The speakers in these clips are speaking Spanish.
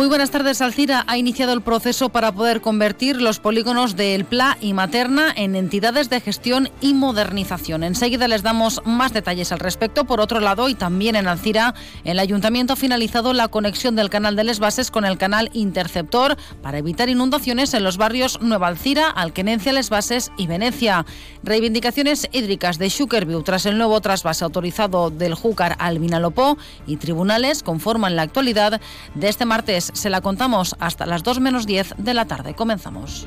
Muy buenas tardes. Alcira ha iniciado el proceso para poder convertir los polígonos de El Pla y Materna en entidades de gestión y modernización. Enseguida les damos más detalles al respecto. Por otro lado, y también en Alcira, el ayuntamiento ha finalizado la conexión del canal de Les Bases con el canal Interceptor para evitar inundaciones en los barrios Nueva Alcira, Alquenencia, Les Bases y Venecia. Reivindicaciones hídricas de Schukerview tras el nuevo trasvase autorizado del Júcar al Vinalopó y tribunales conforman la actualidad de este martes se la contamos hasta las 2 menos 10 de la tarde. Comenzamos.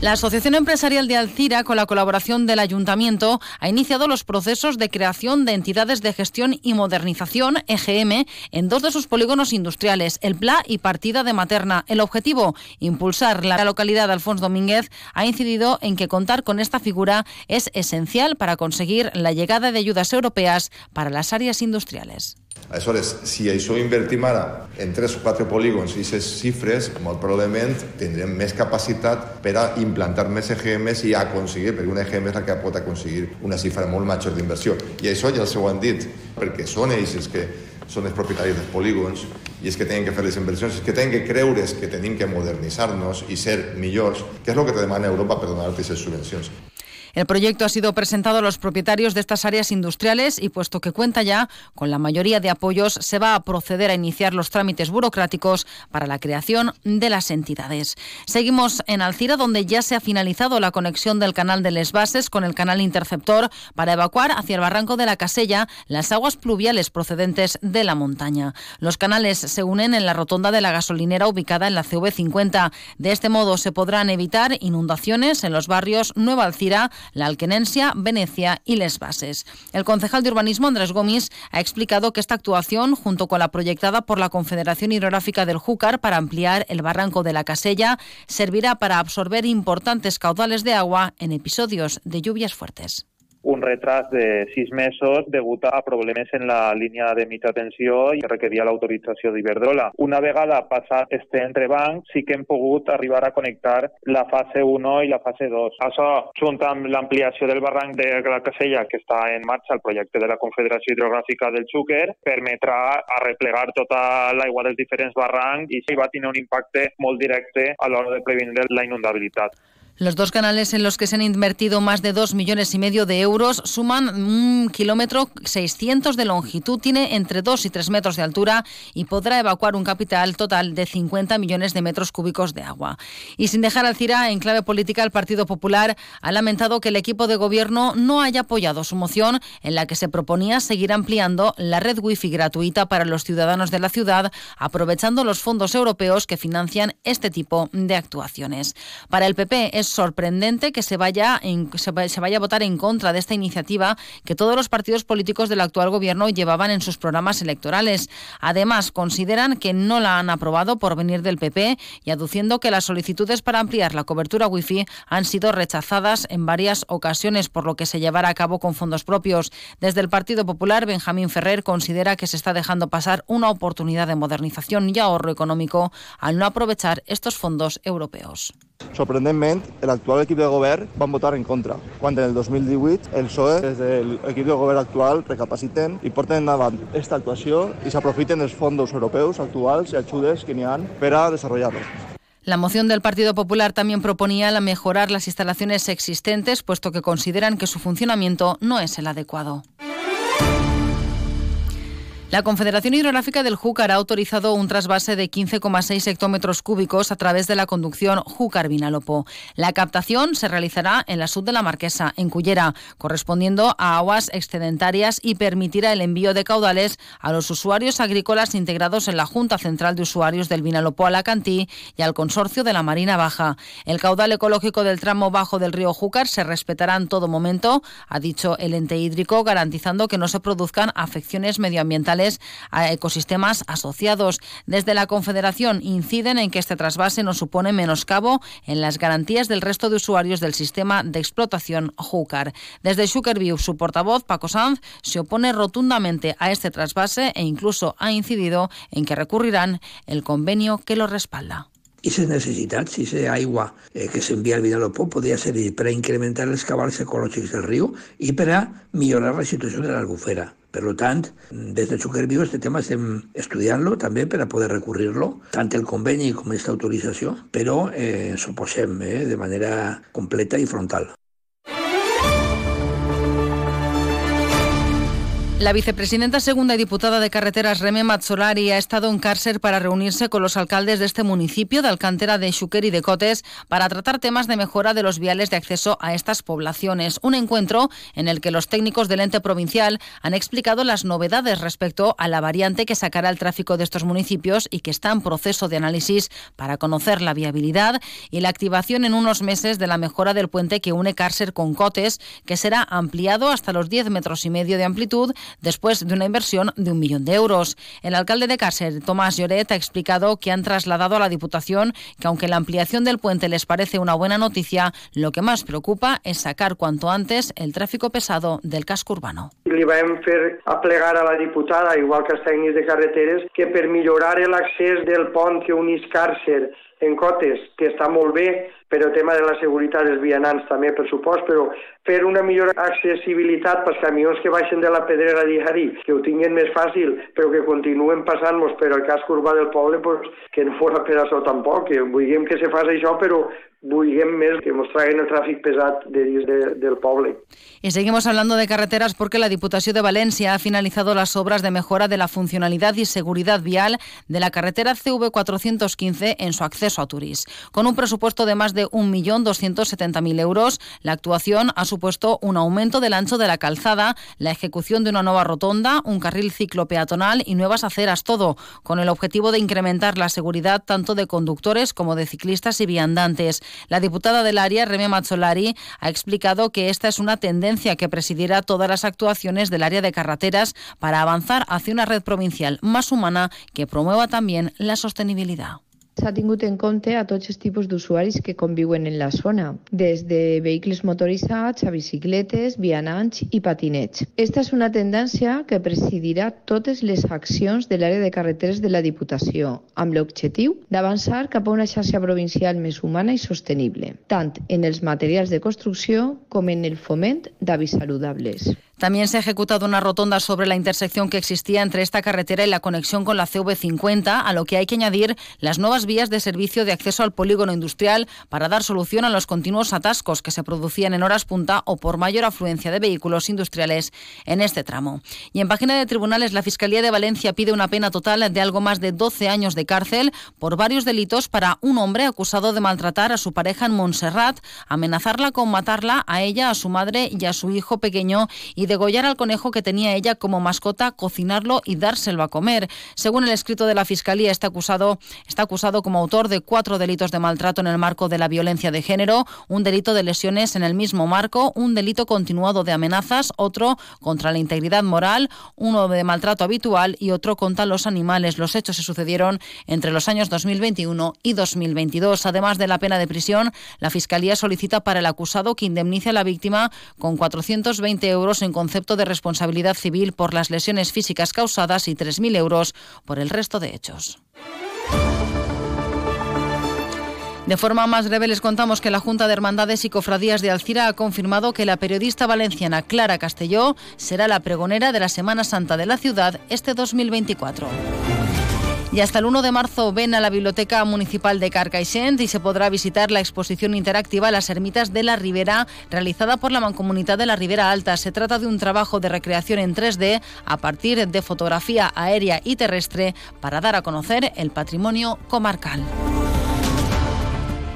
La Asociación Empresarial de Alcira, con la colaboración del Ayuntamiento, ha iniciado los procesos de creación de entidades de gestión y modernización, EGM, en dos de sus polígonos industriales, El Pla y Partida de Materna. El objetivo, impulsar la localidad de Alfonso Domínguez, ha incidido en que contar con esta figura es esencial para conseguir la llegada de ayudas europeas para las áreas industriales. Aleshores, si això ho invertim ara en tres o quatre polígons i aquestes xifres, molt probablement tindrem més capacitat per a implantar més EGMs i aconseguir, perquè un EGM és la que pot aconseguir una xifra molt major d'inversió. I això ja els ho han dit, perquè són ells els que són els propietaris dels polígons i és que tenen que fer les inversions, és que tenen que creure que tenim que modernitzar-nos i ser millors, que és el que te demana Europa per donar aquestes subvencions. El proyecto ha sido presentado a los propietarios de estas áreas industriales y puesto que cuenta ya con la mayoría de apoyos, se va a proceder a iniciar los trámites burocráticos para la creación de las entidades. Seguimos en Alcira, donde ya se ha finalizado la conexión del canal de Les con el canal interceptor para evacuar hacia el barranco de la Casella las aguas pluviales procedentes de la montaña. Los canales se unen en la rotonda de la gasolinera ubicada en la CV50. De este modo se podrán evitar inundaciones en los barrios Nueva Alcira, la Alquenencia, Venecia y Les Bases. El concejal de urbanismo Andrés Gómez ha explicado que esta actuación, junto con la proyectada por la Confederación Hidrográfica del Júcar para ampliar el barranco de la Casella, servirá para absorber importantes caudales de agua en episodios de lluvias fuertes. Un retras de sis mesos degut a problemes en la línia de mitja tensió i requeria l'autorització d'Iberdrola. Una vegada passat este entrebanc, sí que hem pogut arribar a connectar la fase 1 i la fase 2. Això, junt amb l'ampliació del barranc de la Casella, que està en marxa el projecte de la Confederació Hidrogràfica del Xúquer, permetrà arreplegar tota l'aigua dels diferents barrancs i va tenir un impacte molt directe a l'hora de prevenir la inundabilitat. Los dos canales en los que se han invertido más de dos millones y medio de euros suman un kilómetro 600 de longitud, tiene entre 2 y 3 metros de altura y podrá evacuar un capital total de 50 millones de metros cúbicos de agua. Y sin dejar al CIRA en clave política, el Partido Popular ha lamentado que el equipo de gobierno no haya apoyado su moción en la que se proponía seguir ampliando la red wifi gratuita para los ciudadanos de la ciudad, aprovechando los fondos europeos que financian este tipo de actuaciones. Para el PP es sorprendente que se vaya, se, vaya a votar en contra de esta iniciativa que todos los partidos políticos del actual gobierno llevaban en sus programas electorales. Además, consideran que no la han aprobado por venir del PP y aduciendo que las solicitudes para ampliar la cobertura wifi han sido rechazadas en varias ocasiones, por lo que se llevará a cabo con fondos propios. Desde el Partido Popular, Benjamín Ferrer considera que se está dejando pasar una oportunidad de modernización y ahorro económico al no aprovechar estos fondos europeos. Sorprendentment, l'actual equip de govern van votar en contra, quan en el 2018 el PSOE, des de l'equip de govern actual, recapaciten i porten endavant aquesta actuació i s'aprofiten dels fons europeus actuals i ajudes que n'hi ha per a desenvolupar-los. La moción del Partido Popular también proponía la mejorar las instalaciones existentes, puesto que consideran que su funcionamiento no es el adecuado. La Confederación Hidrográfica del Júcar ha autorizado un trasvase de 15,6 hectómetros cúbicos a través de la conducción Júcar-Vinalopó. La captación se realizará en la sud de la Marquesa, en Cullera, correspondiendo a aguas excedentarias y permitirá el envío de caudales a los usuarios agrícolas integrados en la Junta Central de Usuarios del Vinalopó Alacantí y al Consorcio de la Marina Baja. El caudal ecológico del tramo bajo del río Júcar se respetará en todo momento, ha dicho el ente hídrico, garantizando que no se produzcan afecciones medioambientales a ecosistemas asociados. Desde la Confederación inciden en que este trasvase no supone menoscabo en las garantías del resto de usuarios del sistema de explotación Júcar. Desde Sugarview, su portavoz, Paco Sanz, se opone rotundamente a este trasvase e incluso ha incidido en que recurrirán el convenio que lo respalda. I les necessitats, si és aigua eh, que s'envia al Vinalopó, podria servir per a incrementar els cabals ecològics del riu i per a millorar la situació de l'albufera. Per tant, des de Viu este tema estem estudiant-lo també per a poder recurrir-lo, tant el conveni com aquesta autorització, però eh, ens oposem eh, de manera completa i frontal. La vicepresidenta segunda y diputada de carreteras Reme Mazzolari ha estado en cárcel para reunirse con los alcaldes de este municipio, de Alcantera de Xúquer y de Cotes, para tratar temas de mejora de los viales de acceso a estas poblaciones. Un encuentro en el que los técnicos del ente provincial han explicado las novedades respecto a la variante que sacará el tráfico de estos municipios y que está en proceso de análisis para conocer la viabilidad y la activación en unos meses de la mejora del puente que une Cárcer con Cotes, que será ampliado hasta los 10 metros y medio de amplitud después de una inversión de un millón de euros. El alcalde de Cárcer, Tomás Lloret, ha explicado que han trasladado a la Diputación que aunque la ampliación del puente les parece una buena noticia, lo que más preocupa es sacar cuanto antes el tráfico pesado del casco urbano. Li vam fer aplegar a la diputada, igual que els tècnics de carreteres, que per millorar l'accés del pont que unís en Cotes, que està molt bé, per el tema de la seguretat dels vianants també, per supost, però fer una millor accessibilitat pels camions que baixen de la Pedrera d'Ijarí, que ho tinguin més fàcil, però que continuen passant-nos per al casc urbà del poble, pues, que no fos per això tampoc, que vulguem que se faci això, però vulguem més que ens traguen el tràfic pesat de dins de, del poble. Y seguimos hablando de carreteras porque la Diputación de Valencia ha finalizado las obras de mejora de la funcionalidad y seguridad vial de la carretera CV415 en su acceso a Turís. Con un presupuesto de más de 1.270.000 euros, la actuación ha supuesto un aumento del ancho de la calzada, la ejecución de una nueva rotonda, un carril ciclo peatonal y nuevas aceras, todo con el objetivo de incrementar la seguridad tanto de conductores como de ciclistas y viandantes. La diputada del área, Reme Mazzolari, ha explicado que esta es una tendencia que presidirá todas las actuaciones del área de carreteras para avanzar hacia una red provincial más humana que promueva también la sostenibilidad. S'ha tingut en compte a tots els tipus d'usuaris que conviuen en la zona, des de vehicles motoritzats a bicicletes, vianants i patinets. Esta és una tendència que presidirà totes les accions de l'àrea de carreteres de la Diputació, amb l'objectiu d'avançar cap a una xarxa provincial més humana i sostenible, tant en els materials de construcció com en el foment d'avis saludables. También se ha ejecutado una rotonda sobre la intersección que existía entre esta carretera y la conexión con la CV50, a lo que hay que añadir las nuevas vías de servicio de acceso al polígono industrial para dar solución a los continuos atascos que se producían en horas punta o por mayor afluencia de vehículos industriales en este tramo. Y en página de tribunales, la Fiscalía de Valencia pide una pena total de algo más de 12 años de cárcel por varios delitos para un hombre acusado de maltratar a su pareja en Montserrat, amenazarla con matarla a ella, a su madre y a su hijo pequeño degollar al conejo que tenía ella como mascota, cocinarlo y dárselo a comer. Según el escrito de la Fiscalía, está acusado, está acusado como autor de cuatro delitos de maltrato en el marco de la violencia de género, un delito de lesiones en el mismo marco, un delito continuado de amenazas, otro contra la integridad moral, uno de maltrato habitual y otro contra los animales. Los hechos se sucedieron entre los años 2021 y 2022. Además de la pena de prisión, la Fiscalía solicita para el acusado que indemnice a la víctima con 420 euros en concepto de responsabilidad civil por las lesiones físicas causadas y 3.000 euros por el resto de hechos. De forma más breve les contamos que la Junta de Hermandades y Cofradías de Alcira ha confirmado que la periodista valenciana Clara Castelló será la pregonera de la Semana Santa de la ciudad este 2024. Y hasta el 1 de marzo ven a la Biblioteca Municipal de Carcaixent y se podrá visitar la exposición interactiva Las Ermitas de la Ribera, realizada por la Mancomunidad de la Ribera Alta. Se trata de un trabajo de recreación en 3D a partir de fotografía aérea y terrestre para dar a conocer el patrimonio comarcal.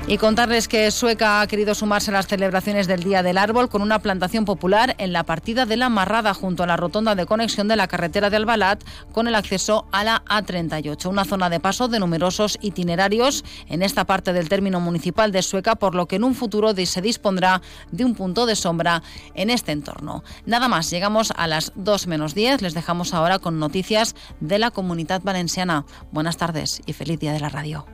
Y contarles que Sueca ha querido sumarse a las celebraciones del Día del Árbol con una plantación popular en la partida de la Marrada junto a la rotonda de conexión de la carretera de Albalat con el acceso a la A38, una zona de paso de numerosos itinerarios en esta parte del término municipal de Sueca, por lo que en un futuro se dispondrá de un punto de sombra en este entorno. Nada más, llegamos a las 2 menos 10, les dejamos ahora con noticias de la comunidad valenciana. Buenas tardes y feliz Día de la Radio.